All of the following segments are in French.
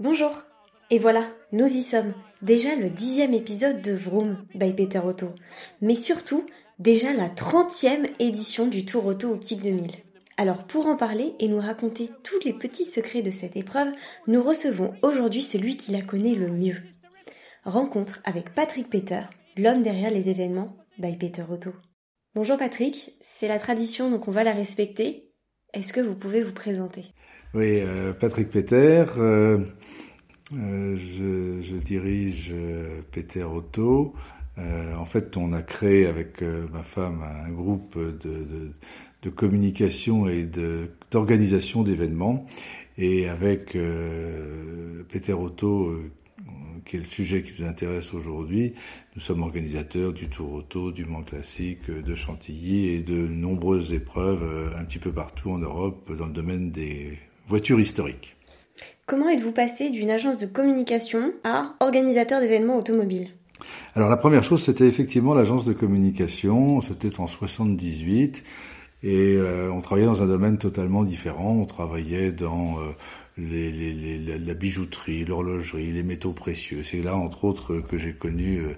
Bonjour Et voilà, nous y sommes. Déjà le dixième épisode de Vroom by Peter Otto. Mais surtout, déjà la trentième édition du Tour Auto Optique 2000. Alors pour en parler et nous raconter tous les petits secrets de cette épreuve, nous recevons aujourd'hui celui qui la connaît le mieux. Rencontre avec Patrick Peter, l'homme derrière les événements by Peter Otto. Bonjour Patrick, c'est la tradition donc on va la respecter. Est-ce que vous pouvez vous présenter? Oui, euh, Patrick Peter, euh, euh, je, dirige Peter Auto. en fait, on a créé avec ma femme un groupe de, communication et d'organisation d'événements. Et avec Peter Auto, qui est le sujet qui nous intéresse aujourd'hui. Nous sommes organisateurs du Tour Auto, du Mans Classique, de Chantilly et de nombreuses épreuves un petit peu partout en Europe dans le domaine des voitures historiques. Comment êtes-vous passé d'une agence de communication à organisateur d'événements automobiles? Alors la première chose, c'était effectivement l'agence de communication, c'était en 78. Et euh, on travaillait dans un domaine totalement différent. On travaillait dans euh, les, les, les, la bijouterie, l'horlogerie, les métaux précieux. C'est là, entre autres, que j'ai connu euh,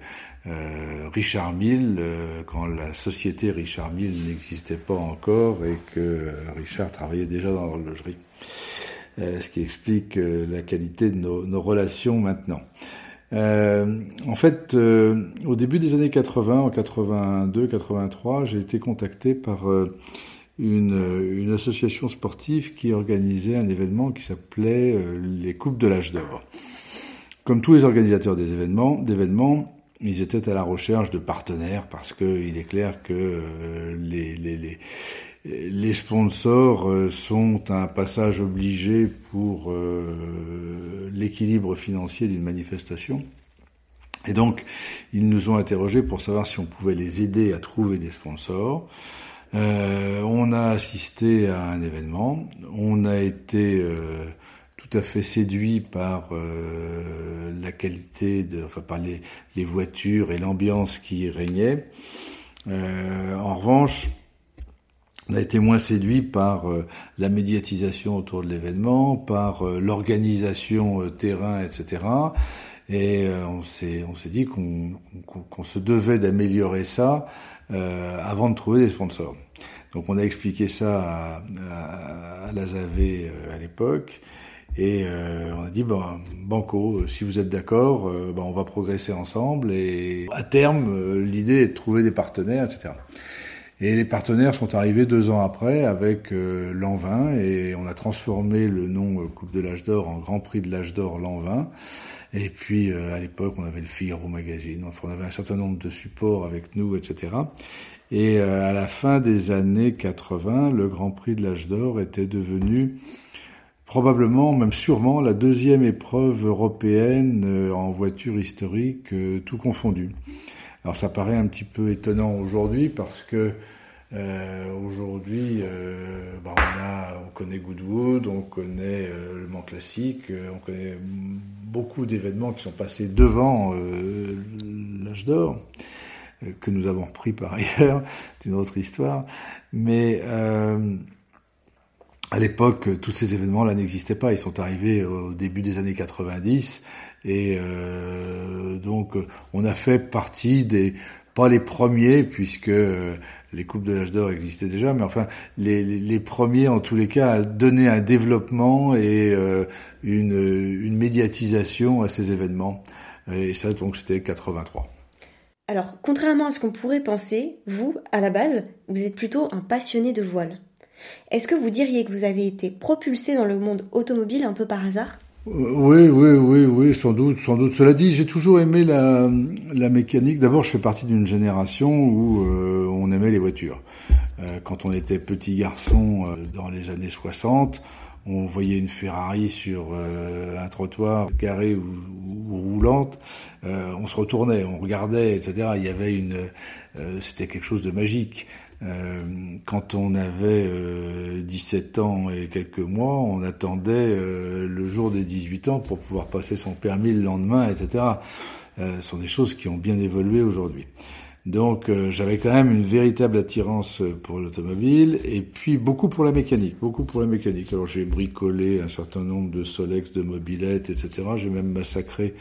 euh Richard Mille, quand la société Richard Mille n'existait pas encore et que Richard travaillait déjà dans l'horlogerie. Ce qui explique la qualité de nos, relations maintenant. Euh, en fait, euh, au début des années 80, en 82, 83, j'ai été contacté par euh, une, association sportive qui organisait un événement qui s'appelait les Coupes de l'âge d'or. Comme tous les organisateurs des événements, d'événements, ils étaient à la recherche de partenaires parce que il est clair que les, les, les les sponsors euh, sont un passage obligé pour euh, l'équilibre financier d'une manifestation. Et donc, ils nous ont interrogés pour savoir si on pouvait les aider à trouver des sponsors. Euh, on a assisté à un événement, on a été tout à fait séduit par la qualité, de, enfin par les, les voitures et l'ambiance qui régnait. en revanche, on a été moins séduit par euh, la médiatisation autour de l'événement, par euh, l'organisation euh, terrain, etc. Et on s'est on s'est dit qu'on qu'on se devait d'améliorer ça avant de trouver des sponsors. Donc on a expliqué ça à, à, à la à l'époque. Et on a dit, ben, Banco, si vous êtes d'accord, ben, on va progresser ensemble. Et à terme, l'idée est de trouver des partenaires, etc. Et les partenaires sont arrivés deux ans après avec euh, l'an 20 et on a transformé le nom euh, Coupe de l'âge d'or en Grand Prix de l'âge d'or l'an 20. Et puis euh, à l'époque on avait le Figaro Magazine, enfin on avait un certain nombre de supports avec nous, etc. Et à la fin des années 80, le Grand Prix de l'âge d'or était devenu probablement, même sûrement, la deuxième épreuve européenne en voiture historique, tout confondu. Alors ça paraît un petit peu étonnant aujourd'hui parce que euh, aujourd'hui, euh, bah, on a, on connaît Goodwood, on connaît euh, le Mans classique, euh, on connaît beaucoup d'événements qui sont passés devant euh, l'âge d'or que nous avons repris par ailleurs, c'est une autre histoire. Mais à l'époque, tous ces événements-là n'existaient pas. Ils sont arrivés au début des années 90 et euh, donc, on a fait partie des, pas les premiers, puisque euh, les coupes de l'âge d'or existaient déjà, mais enfin les, les, premiers en tous les cas à donner un développement et euh, une, une médiatisation à ces événements. Et ça, donc, c'était 83. Alors, contrairement à ce qu'on pourrait penser, vous, à la base, vous êtes plutôt un passionné de voile. Est-ce que vous diriez que vous avez été propulsé dans le monde automobile un peu par hasard? Oui, oui, oui, oui, sans doute, sans doute. Cela dit, j'ai toujours aimé la, mécanique. D'abord, je fais partie d'une génération où euh, on aimait les voitures. Euh, quand on était petit garçon euh, dans les années 60, on voyait une Ferrari sur un trottoir garé ou, ou roulante, on se retournait, on regardait, etc. Il y avait une, c'était quelque chose de magique. Euh, quand on avait euh, 17 ans et quelques mois, on attendait euh, le jour des 18 ans pour pouvoir passer son permis le lendemain, etc. Euh, ce sont des choses qui ont bien évolué aujourd'hui. Donc euh, j'avais quand même une véritable attirance pour l'automobile et puis beaucoup pour la mécanique, beaucoup pour la mécanique. Alors j'ai bricolé un certain nombre de Solex, de mobilettes, etc. J'ai même massacré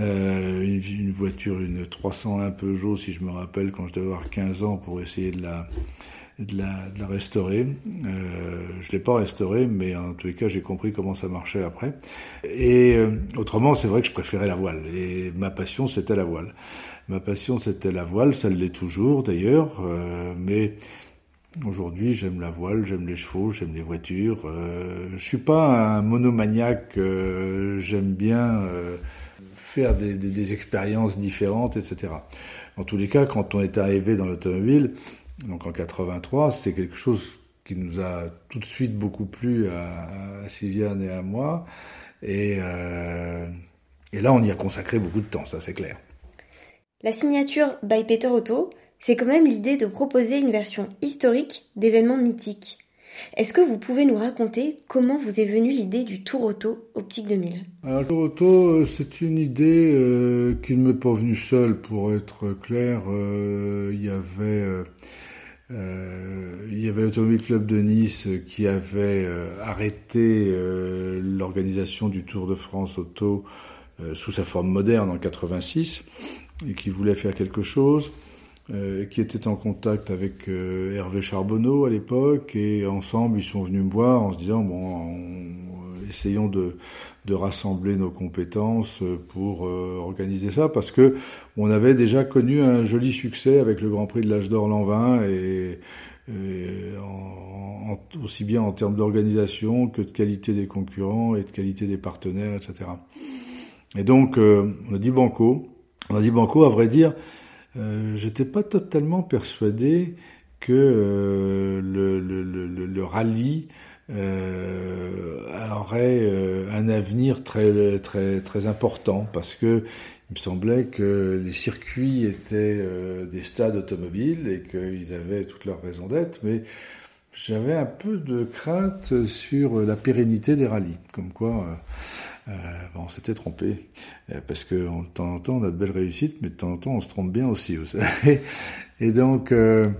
euh, une, voiture, une 301 Peugeot, si je me rappelle, quand je devais avoir 15 ans pour essayer de la de la, de la restaurer. Euh, je l'ai pas restaurée, mais en tous les cas, j'ai compris comment ça marchait après. Et euh, autrement, c'est vrai que je préférais la voile. Et ma passion, c'était la voile. Ma passion, c'était la voile. Ça l'est toujours, d'ailleurs. Euh, mais aujourd'hui, j'aime la voile, j'aime les chevaux, j'aime les voitures. Euh, je suis pas un monomaniaque. Euh, j'aime bien euh, faire des, des, des expériences différentes, etc. En tous les cas, quand on est arrivé dans l'automobile, donc en 83, c'est quelque chose qui nous a tout de suite beaucoup plu à, Sylviane et à moi. Et, euh, et là, on y a consacré beaucoup de temps, ça c'est clair. La signature by Peter Otto, c'est quand même l'idée de proposer une version historique d'événements mythiques. Est-ce que vous pouvez nous raconter comment vous est venue l'idée du Tour Auto Optique 2000 Alors, le Tour Auto, euh, c'est une idée euh, qui ne m'est pas venue seule, pour être clair. Euh, il y avait... Il y avait l'Automobile Club de Nice qui avait arrêté l'organisation du Tour de France auto sous sa forme moderne en 86 et qui voulait faire quelque chose, qui était en contact avec Hervé Charbonneau à l'époque et ensemble ils sont venus me voir en se disant bon on, essayons de, de, rassembler nos compétences pour organiser ça parce que on avait déjà connu un joli succès avec le Grand Prix de l'âge d'or l'an 20 et, et en, en, aussi bien en termes d'organisation que de qualité des concurrents et de qualité des partenaires, etc. Et donc euh, on a dit banco. On a dit banco, à vrai dire, euh, j'étais pas totalement persuadé que euh, le, le, le, le, rallye euh, aurait euh, un avenir très très très important parce que il me semblait que les circuits étaient euh, des stades automobiles et qu'ils avaient toutes leurs raisons d'être, mais j'avais un peu de crainte sur la pérennité des rallyes, comme quoi euh, euh, on s'était trompé, parce que de temps en temps on a de belles réussites, mais de temps en temps on se trompe bien aussi. et donc euh,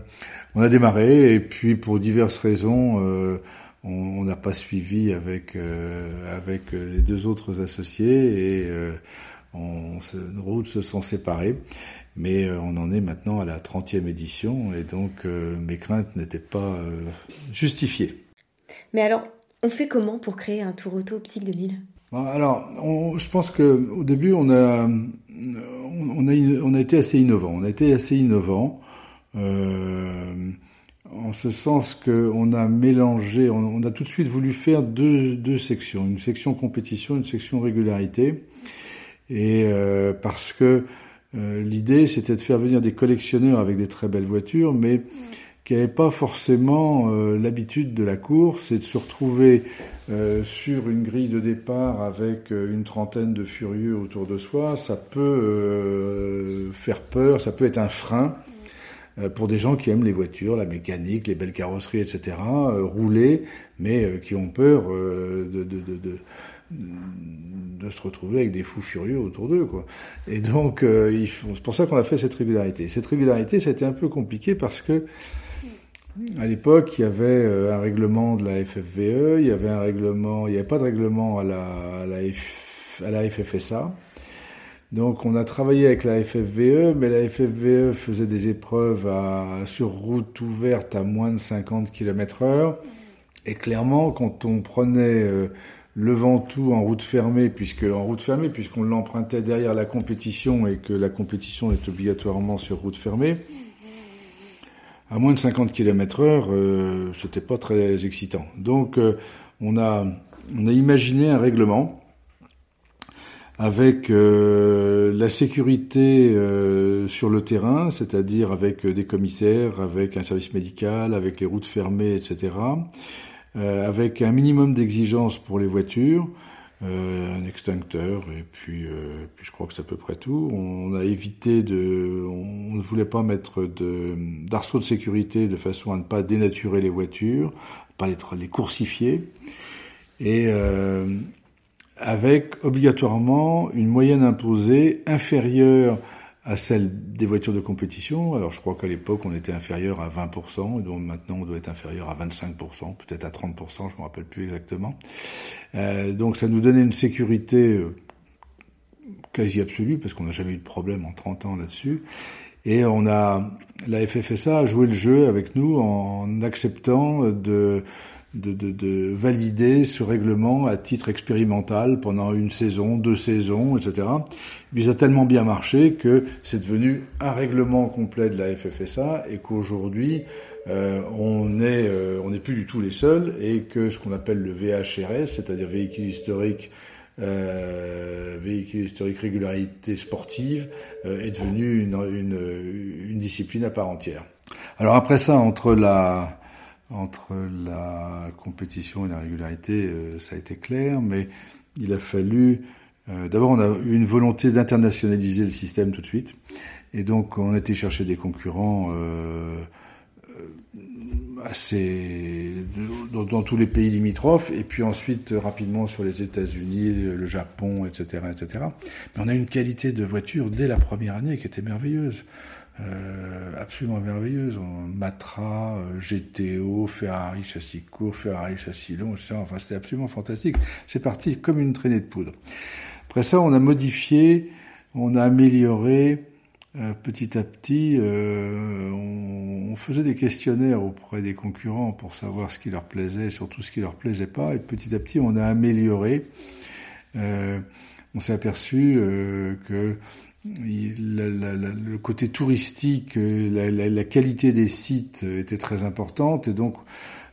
on a démarré, et puis pour diverses raisons, euh, on n'a pas suivi avec les deux autres associés et on, nos routes se sont séparées, mais euh, on en est maintenant à la 30e édition et donc euh, mes craintes n'étaient pas euh, justifiées. Mais alors, on fait comment pour créer un tour auto optique 2000 alors, je pense que au début, on a, on a, été assez innovant. On a été assez innovant, euh, en ce sens qu'on a mélangé, on, a tout de suite voulu faire deux, deux sections, une section compétition, une section régularité et euh, parce que euh, l'idée c'était de faire venir des collectionneurs avec des très belles voitures, mais qui n'avaient pas forcément euh, l'habitude de la course et de se retrouver euh, sur une grille de départ avec euh, une trentaine de furieux autour de soi, ça peut euh, faire peur, ça peut être un frein pour des gens qui aiment les voitures, la mécanique, les belles carrosseries, etc., rouler, mais qui ont peur de, de, de, de de se retrouver avec des fous furieux autour d'eux, quoi. Et donc, euh, c'est pour ça qu'on a fait cette régularité. Cette régularité, ça a été un peu compliqué parce que à l'époque, il y avait euh, un règlement de la FFVE, il y avait un règlement, il n'y avait pas de règlement à la, à la, FFSA. Donc on a travaillé avec la FFVE, mais la FFVE faisait des épreuves sur route ouverte à moins de 50 km heure. Et clairement, quand on prenait euh, le Ventoux en route fermée, puisque en route fermée, puisqu'on l'empruntait derrière la compétition et que la compétition est obligatoirement sur route fermée. À moins de 50 km heure, euh, c'était pas très excitant. Donc, euh, on a on a imaginé un règlement avec euh, la sécurité euh, sur le terrain, c'est-à-dire avec des commissaires, avec un service médical, avec les routes fermées, etc euh, avec un minimum d'exigences pour les voitures, euh, un extincteur et puis, euh, puis je crois que c'est à peu près tout. On a évité de, on ne voulait pas mettre de d'arceaux de sécurité de façon à ne pas dénaturer les voitures, pas les, les coursifier et euh, avec obligatoirement une moyenne imposée inférieure à celle des voitures de compétition. Alors je crois qu'à l'époque on était inférieur à 20%, et donc maintenant on doit être inférieur à 25%, peut-être à 30%, je me rappelle plus exactement. Euh, donc ça nous donnait une sécurité euh, quasi absolue, parce qu'on n'a jamais eu de problème en 30 ans là-dessus. Et on a, la FFSA a joué le jeu avec nous en acceptant de de, de, de, valider ce règlement à titre expérimental pendant une saison, deux saisons, etc. Il a tellement bien marché que c'est devenu un règlement complet de la FFSA et qu'aujourd'hui euh, on est euh, on n'est plus du tout les seuls et que ce qu'on appelle le VHRS, c'est-à-dire véhicule historique euh, véhicule historique régularité sportive, euh, est devenu une, une, une discipline à part entière. Alors après ça, entre la entre la compétition et la régularité, euh, ça a été clair, mais il a fallu. Euh, d'abord, on a eu une volonté d'internationaliser le système tout de suite, et donc on a été chercher des concurrents euh, assez dans, dans, tous les pays limitrophes, et puis ensuite rapidement sur les États-Unis, le Japon, etc., etc. Mais on a une qualité de voiture dès la première année qui était merveilleuse. Euh, absolument merveilleuse. Matra, euh, GTO, Ferrari châssis court, Ferrari châssis long, etc. Enfin, c'était absolument fantastique. C'est parti comme une traînée de poudre. Après ça, on a modifié, on a amélioré euh, petit à petit. Euh, on, faisait des questionnaires auprès des concurrents pour savoir ce qui leur plaisait, surtout ce qui leur plaisait pas. Et petit à petit, on a amélioré. on s'est aperçu que le côté touristique, euh, la, qualité des sites était très importante. Et donc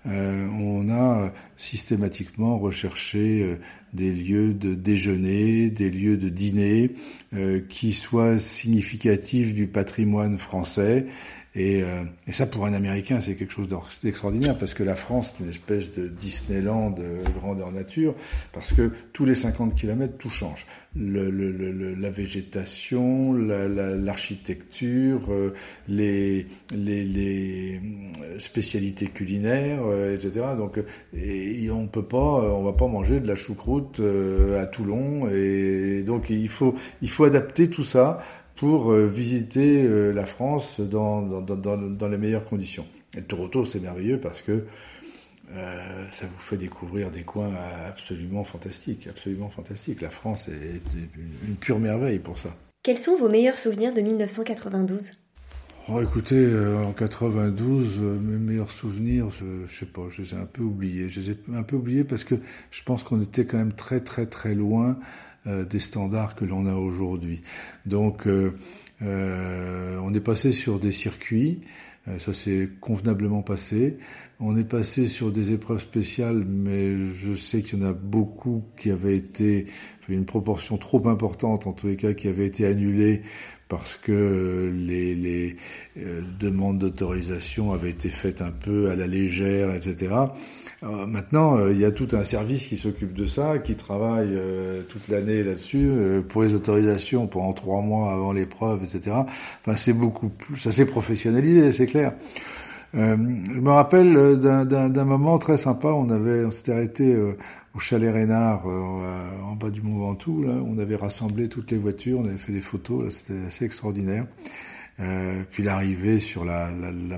euh, on a systématiquement recherché euh, des lieux de déjeuner, des lieux de dîner euh, qui soient significatifs du patrimoine français et, euh, et, ça, pour un Américain, c'est quelque chose d'extraordinaire, parce que la France, c'est une espèce de Disneyland de grandeur nature, parce que tous les 50 kilomètres, tout change. Le, le, le, la végétation, l'architecture, la, euh, les, les, les, spécialités culinaires, euh, etc. Donc, et on peut pas, on va pas manger de la choucroute euh, à Toulon, et donc il faut, il faut adapter tout ça pour euh, visiter euh, la France dans, dans, dans, dans, les meilleures conditions. Et le Toronto, c'est merveilleux parce que euh, ça vous fait découvrir des coins absolument fantastiques, absolument fantastiques. La France est une pure merveille pour ça. Quels sont vos meilleurs souvenirs de 1992 Oh, écoutez, euh, en 92, euh, mes meilleurs souvenirs, je, je sais pas, je les ai un peu oubliés. Je les ai un peu oubliés parce que je pense qu'on était quand même très très très loin euh, des standards que l'on a aujourd'hui. Donc, euh, euh, on est passé sur des circuits, ça s'est convenablement passé. On est passé sur des épreuves spéciales, mais je sais qu'il y en a beaucoup qui avaient été, une proportion trop importante en tous les cas, qui avaient été annulées parce que les, les euh, demandes d'autorisation avaient été faites un peu à la légère, etc. Euh, maintenant, euh, il y a tout un service qui s'occupe de ça, qui travaille toute l'année là-dessus pour les autorisations pendant trois mois avant l'épreuve, etc. Enfin, c'est beaucoup plus, ça s'est professionnalisé, c'est clair. Euh, je me rappelle d'un moment très sympa. On s'était arrêté euh, au chalet Reynard, euh, en bas du Mont Ventoux. On avait rassemblé toutes les voitures, on avait fait des photos. C'était assez extraordinaire. puis l'arrivée sur la,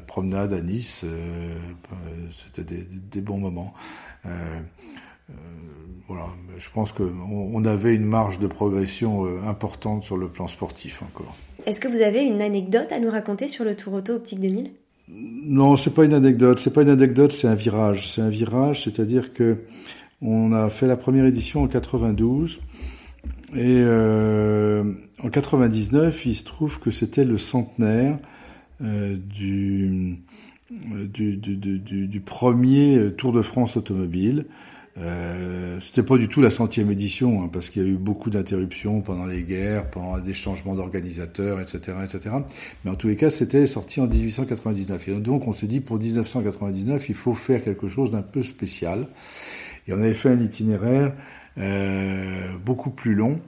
promenade à Nice, c'était des, bons moments. voilà, je pense qu'on on avait une marge de progression importante sur le plan sportif encore. Est-ce que vous avez une anecdote à nous raconter sur le Tour Auto Optique 2000 non, c'est pas une anecdote. C'est pas une anecdote, c'est un virage. C'est un virage, c'est-à-dire que on a fait la première édition en 92 et euh, en 99, il se trouve que c'était le centenaire euh, du, du, premier Tour de France automobile. Euh, c'était pas du tout la centième édition, hein, parce qu'il y a eu beaucoup d'interruptions pendant les guerres, pendant des changements d'organisateurs, etc., etc. Mais en tous les cas, c'était sorti en 1899. Et donc, on s'est dit, pour 1999, il faut faire quelque chose d'un peu spécial. Et on avait fait un itinéraire euh, beaucoup plus long.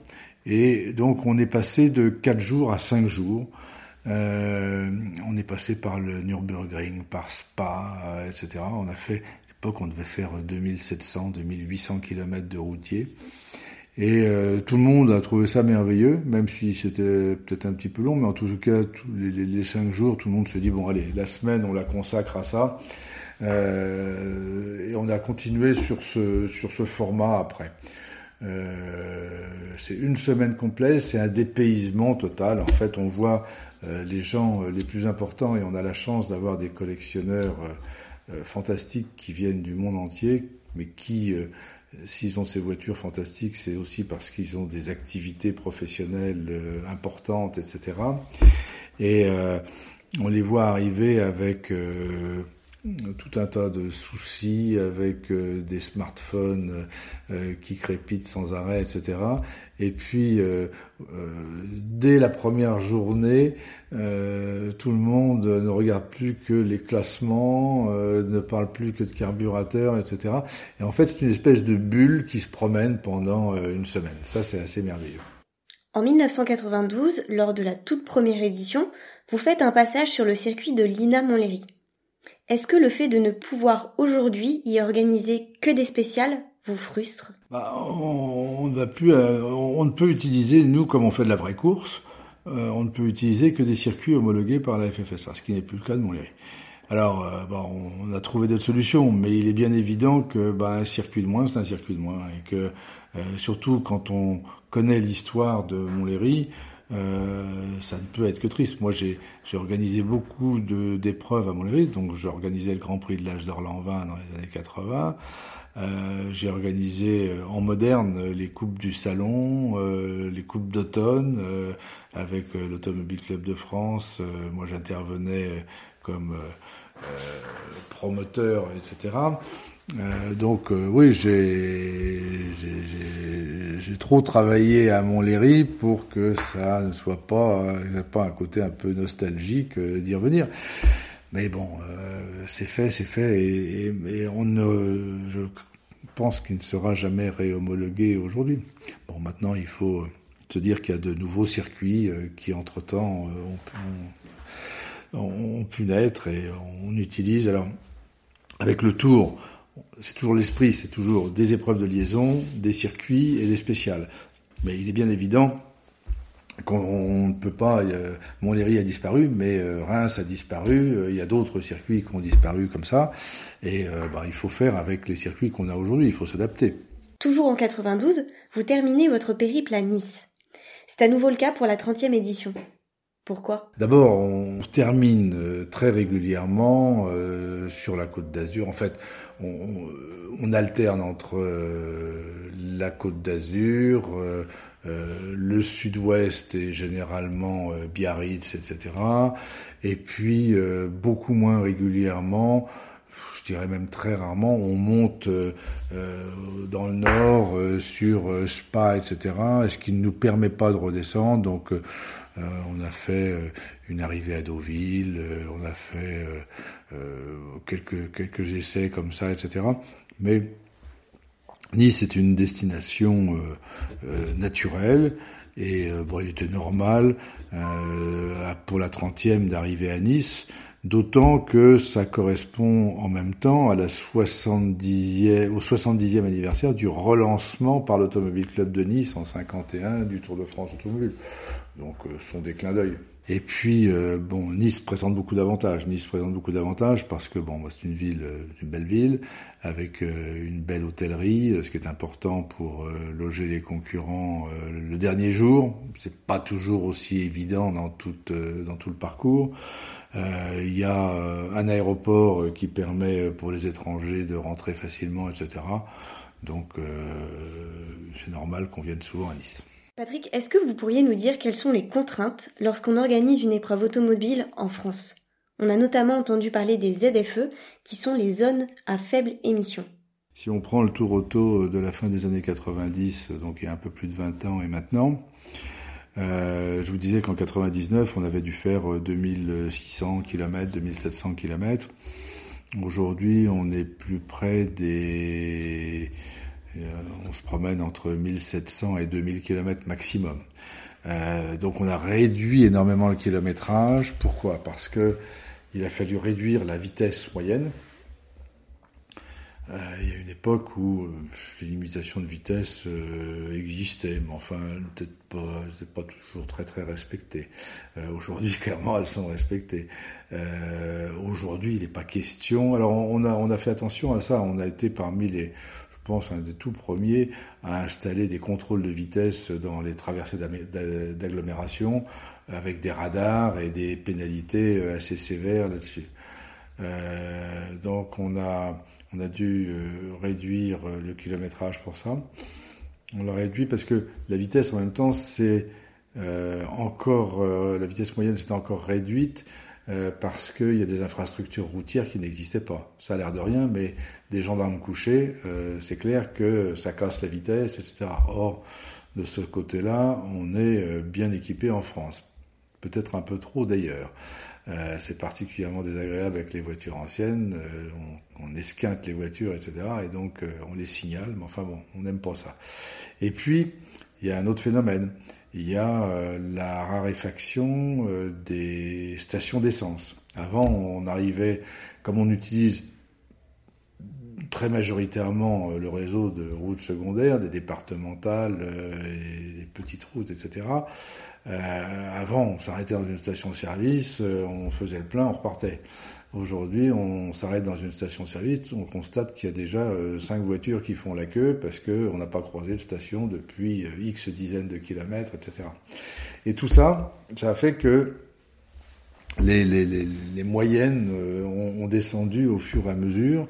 Et donc, on est passé de 4 jours à 5 jours. Euh, on est passé par le Nürburgring, par Spa, etc. On a fait on devait faire 2700, 2800 km de routier. Et euh, tout le monde a trouvé ça merveilleux, même si c'était peut-être un petit peu long, mais en tout cas, tous les, cinq jours, tout le monde se dit, bon allez, la semaine, on la consacre à ça. Euh, et on a continué sur ce, sur ce format après. Euh, c'est une semaine complète, c'est un dépaysement total. En fait, on voit les gens les plus importants et on a la chance d'avoir des collectionneurs fantastiques qui viennent du monde entier, mais qui S'ils ont ces voitures fantastiques, c'est aussi parce qu'ils ont des activités professionnelles euh, importantes, etc. Et euh, on les voit arriver avec euh, tout un tas de soucis avec euh, des smartphones euh, euh, qui crépitent sans arrêt, etc. Et puis, dès la première journée, tout le monde ne regarde plus que les classements, ne parle plus que de carburateurs, etc. Et en fait, c'est une espèce de bulle qui se promène pendant une semaine. Ça, c'est assez merveilleux. En 1992, lors de la toute première édition, vous faites un passage sur le circuit de Lina Montlhéry. Est-ce que le fait de ne pouvoir aujourd'hui y organiser que des spéciales vous frustre? Bah, on, ne plus, euh, on ne peut utiliser, nous, comme on fait de la vraie course, euh, on ne peut utiliser que des circuits homologués par la FFSA, ce qui n'est plus le cas de Montlhéry. Alors, euh, bah, on, a trouvé d'autres solutions, mais il est bien évident que bah, un circuit de moins, c'est un circuit de moins, et que surtout quand on connaît l'histoire de Montlhéry, euh, ça ne peut être que triste. Moi, j'ai organisé beaucoup d'épreuves à Montlhéry, donc j'ai organisé le Grand Prix de l'âge d'Orlan-Vin dans les années 80. Euh, j'ai organisé euh, en moderne les coupes du salon, euh, les coupes d'automne euh, avec l'Automobile Club de France. moi, j'intervenais comme promoteur, etc. Euh, donc euh, oui, j'ai trop travaillé à Montlhéry pour que ça ne soit pas, euh, pas un côté un peu nostalgique d'y revenir. Mais bon, c'est fait, c'est fait, et, on ne, je pense qu'il ne sera jamais réhomologué aujourd'hui. Bon, maintenant, il faut se dire qu'il y a de nouveaux circuits qui, entre-temps, ont, ont, pu naître et on utilise. Alors, avec le tour, c'est toujours l'esprit, c'est toujours des épreuves de liaison, des circuits et des spéciales. Mais il est bien évident qu'on ne peut pas. Montlhéry a disparu, mais euh, Reims a disparu. Euh, il y a d'autres circuits qui ont disparu comme ça, et euh, bah, il faut faire avec les circuits qu'on a aujourd'hui. Il faut s'adapter. Toujours en 92, vous terminez votre périple à Nice. C'est à nouveau le cas pour la 30e édition. Pourquoi? D'abord, on termine euh, très régulièrement euh, sur la côte d'Azur. En fait, on, on, alterne entre euh, la côte d'Azur, le sud-ouest et généralement Biarritz, etc. Et puis, beaucoup moins régulièrement, je dirais même très rarement, on monte dans le nord sur Spa, etc. Ce qui ne nous permet pas de redescendre. Donc, on a fait euh, une arrivée à Deauville, euh, on a fait quelques, quelques essais comme ça, etc. Mais Nice est une destination naturelle et bon, il était normal pour la 30e d'arriver à Nice, d'autant que ça correspond en même temps à la 70e, au 70e anniversaire du relancement par l'Automobile Club de Nice en 51 du Tour de France Automobile. Donc, euh, son des clins d'œil. Et puis, euh, bon, Nice présente beaucoup d'avantages. Nice présente beaucoup d'avantages parce que, bon, c'est une ville, euh, une belle ville, avec une belle hôtellerie, ce qui est important pour loger les concurrents le dernier jour. C'est pas toujours aussi évident dans dans tout le parcours. Il y a un aéroport qui permet pour les étrangers de rentrer facilement, etc. Donc, c'est normal qu'on vienne souvent à Nice. Patrick, est-ce que vous pourriez nous dire quelles sont les contraintes lorsqu'on organise une épreuve automobile en France? On a notamment entendu parler des ZFE, qui sont les zones à faible émission. Si on prend le tour auto de la fin des années 90, donc il y a un peu plus de 20 ans et maintenant, euh, je vous disais qu'en 99, on avait dû faire 2600 km, 2700 km. Aujourd'hui, on est plus près des on se promène entre 1700 et 2000 km maximum. Euh, donc on a réduit énormément le kilométrage. Pourquoi? Parce que il a fallu réduire la vitesse moyenne. Euh, il y a une époque où euh, les limitations de vitesse euh, existaient, mais enfin, peut-être pas, pas toujours très très respectées. Aujourd'hui, clairement, elles sont respectées. Aujourd'hui, il n'est pas question. Alors, on a fait attention à ça. On a été parmi les pense, un des tout premiers à installer des contrôles de vitesse dans les traversées d'agglomération avec des radars et des pénalités assez sévères là-dessus. Euh, donc on a on a dû euh, réduire euh, le kilométrage pour ça. On l'a réduit parce que la vitesse en même temps, c'est euh, encore la vitesse moyenne, c'est encore réduite parce qu'il y a des infrastructures routières qui n'existaient pas. Ça a l'air de rien, mais des gendarmes couchés, c'est clair que ça casse la vitesse, etc. Or, de ce côté-là, on est bien équipé en France. Peut-être un peu trop d'ailleurs. Euh, c'est particulièrement désagréable avec les voitures anciennes. Euh, on, on, esquinte les voitures, etc. Et donc euh, on les signale. Mais enfin bon, on n'aime pas ça. Et puis il y a un autre phénomène. Il y a la raréfaction des stations d'essence. Avant, on arrivait, comme on utilise très majoritairement le réseau de routes secondaires, des départementales, des petites routes, etc. Euh, avant, on s'arrêtait dans une station-service, euh, on faisait le plein, on repartait. Aujourd'hui, on s'arrête dans une station-service, on constate qu'il y a déjà euh, cinq voitures qui font la queue parce qu'on n'a pas croisé de station depuis X dizaines de kilomètres, etc. Et tout ça, ça a fait que les, moyennes ont, ont, descendu au fur et à mesure,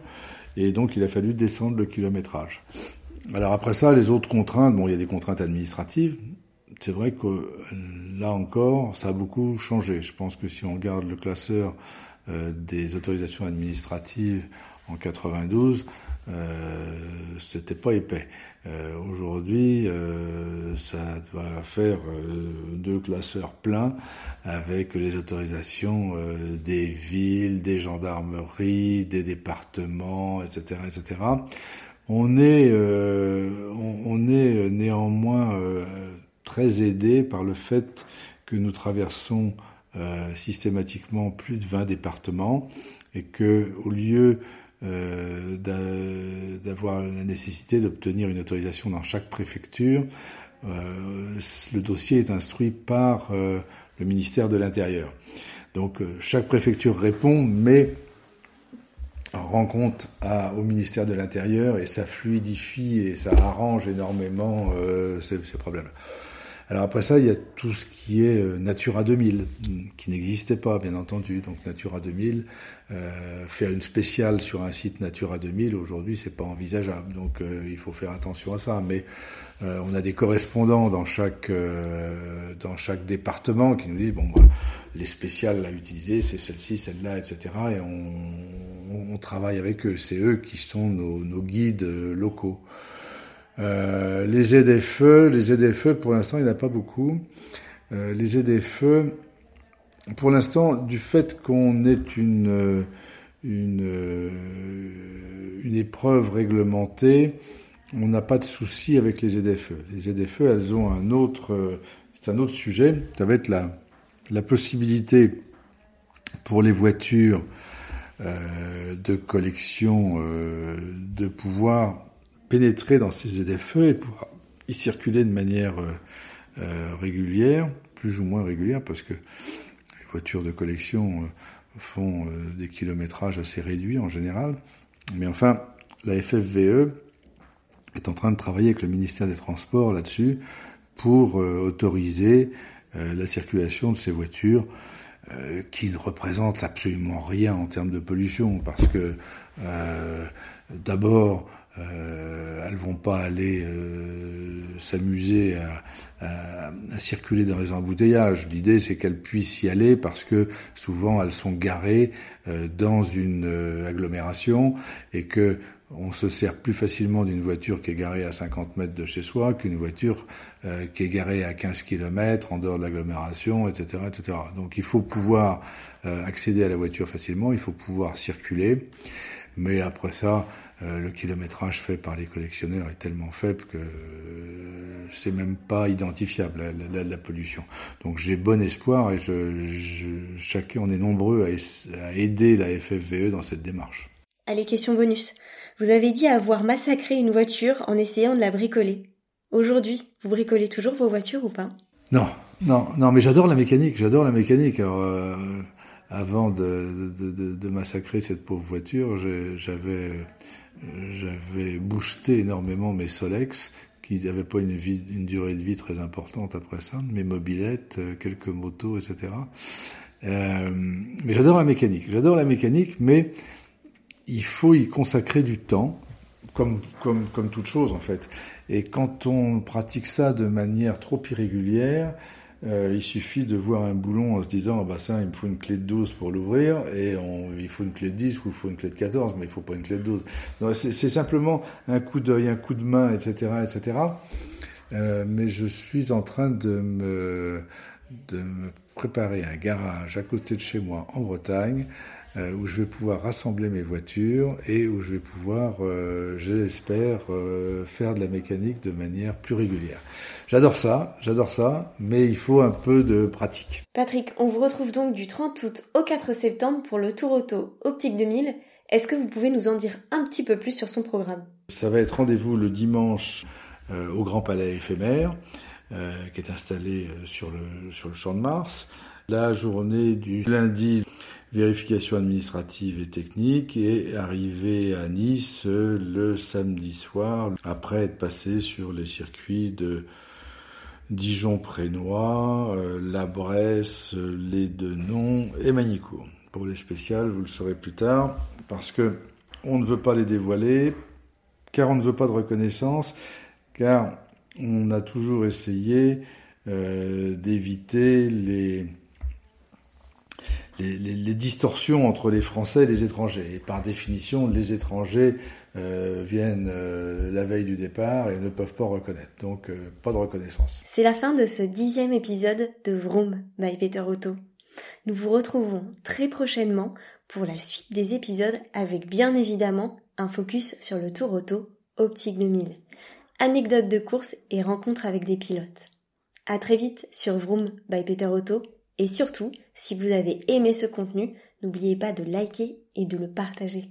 et donc il a fallu descendre le kilométrage. Alors après ça, les autres contraintes, bon, il y a des contraintes administratives, c'est vrai que là encore, ça a beaucoup changé. Je pense que si on regarde le classeur euh, des autorisations administratives en 92, euh, c'était pas épais. Euh, Aujourd'hui, euh, ça va faire euh, deux classeurs pleins avec les autorisations euh, des villes, des gendarmeries, des départements, etc., etc. On est, on, est néanmoins très aidé par le fait que nous traversons euh, systématiquement plus de 20 départements et que au lieu euh, d'avoir la nécessité d'obtenir une autorisation dans chaque préfecture, euh, le dossier est instruit par le ministère de l'Intérieur. Donc chaque préfecture répond, mais rend compte au ministère de l'Intérieur et ça fluidifie et ça arrange énormément ces, ces problèmes. Alors après ça, il y a tout ce qui est euh, Natura 2000, qui n'existait pas, bien entendu. Donc Natura 2000, euh, faire une spéciale sur un site Natura 2000, aujourd'hui, c'est pas envisageable. Donc euh, il faut faire attention à ça. Mais euh, on a des correspondants dans chaque euh, dans chaque département qui nous disent bon, bah, les spéciales à utiliser, c'est celle-ci, celle-là, etc. Et on, on, travaille avec eux. C'est eux qui sont nos, nos guides locaux. Euh, les ZFE, les pour l'instant, il n'y en a pas beaucoup. Euh, les ZFE, pour l'instant, du fait qu'on ait une, une, une épreuve réglementée, on n'a pas de souci avec les ZFE. Les ZFE, elles ont un autre, c'est un autre sujet. Ça va être la, la possibilité pour les voitures euh, de collection euh, de pouvoir pénétrer dans ces ZFE et pouvoir y circuler de manière euh, euh, régulière, plus ou moins régulière, parce que les voitures de collection euh, font des kilométrages assez réduits en général. Mais enfin, la FFVE est en train de travailler avec le ministère des Transports là-dessus pour autoriser la circulation de ces voitures qui ne représentent absolument rien en termes de pollution, parce que d'abord, euh, elles vont pas aller euh, s'amuser à, à, à, circuler dans les embouteillages. L'idée, c'est qu'elles puissent y aller parce que souvent elles sont garées euh, dans une euh, agglomération et que on se sert plus facilement d'une voiture qui est garée à 50 mètres de chez soi qu'une voiture euh, qui est garée à 15 km en dehors de l'agglomération, etc., etc. Donc il faut pouvoir euh, accéder à la voiture facilement, il faut pouvoir circuler, mais après ça, euh, le kilométrage fait par les collectionneurs est tellement faible que euh, c'est même pas identifiable la, la, la pollution. Donc j'ai bon espoir et je, je, chacun on est nombreux à, à aider la FFVE dans cette démarche. Allez, question bonus. Vous avez dit avoir massacré une voiture en essayant de la bricoler. Aujourd'hui, vous bricolez toujours vos voitures ou pas? Non, non, non, mais j'adore la mécanique, j'adore la mécanique. Alors, euh, avant de, de, de, de, massacrer cette pauvre voiture, j'avais j'avais boosté énormément mes Solex, qui n'avaient pas une, durée de vie très importante après ça, mes mobilettes, euh, quelques motos, etc. Euh, mais j'adore la mécanique, j'adore la mécanique, mais il faut y consacrer du temps, comme, comme, comme toute chose en fait. Et quand on pratique ça de manière trop irrégulière, euh, il suffit de voir un boulon en se disant, oh bah ça, il me faut une clé de 12 pour l'ouvrir, et il faut une clé de 10 ou il faut une clé de 14, mais il faut pas une clé de 12. C'est simplement un coup d'œil, un coup de main, etc., etc. Euh, mais je suis en train de me, de me préparer un garage à côté de chez moi en Bretagne euh, où je vais pouvoir rassembler mes voitures et où je vais pouvoir, euh, je l'espère, euh, faire de la mécanique de manière plus régulière. J'adore ça, j'adore ça, mais il faut un peu de pratique. Patrick, on vous retrouve donc du 30 août au 4 septembre pour le Tour Auto Optique 2000. Est-ce que vous pouvez nous en dire un petit peu plus sur son programme? Ça va être rendez-vous le dimanche au Grand Palais éphémère, qui est installé sur le, sur le Champ de Mars. La journée du lundi vérification administrative et technique et arrivé à Nice le samedi soir après être passé sur les circuits de Dijon-Prénois, euh, La Bresse, les Denons et Magnicourt. Pour les spéciales, vous le saurez plus tard, parce que on ne veut pas les dévoiler, car on ne veut pas de reconnaissance, car on a toujours essayé euh, d'éviter les les, distorsions entre les Français et les étrangers. Et par définition, les étrangers euh, viennent euh, la veille du départ et ne peuvent pas reconnaître. Donc, euh, pas de reconnaissance. C'est la fin de ce dixième épisode de Vroom by Peter Otto. Nous vous retrouvons très prochainement pour la suite des épisodes avec bien évidemment un focus sur le Tour Auto Optique 2000. Anecdotes de course et rencontres avec des pilotes. À très vite sur Vroom by Peter Otto et surtout, si vous avez aimé ce contenu, n'oubliez pas de liker et de le partager.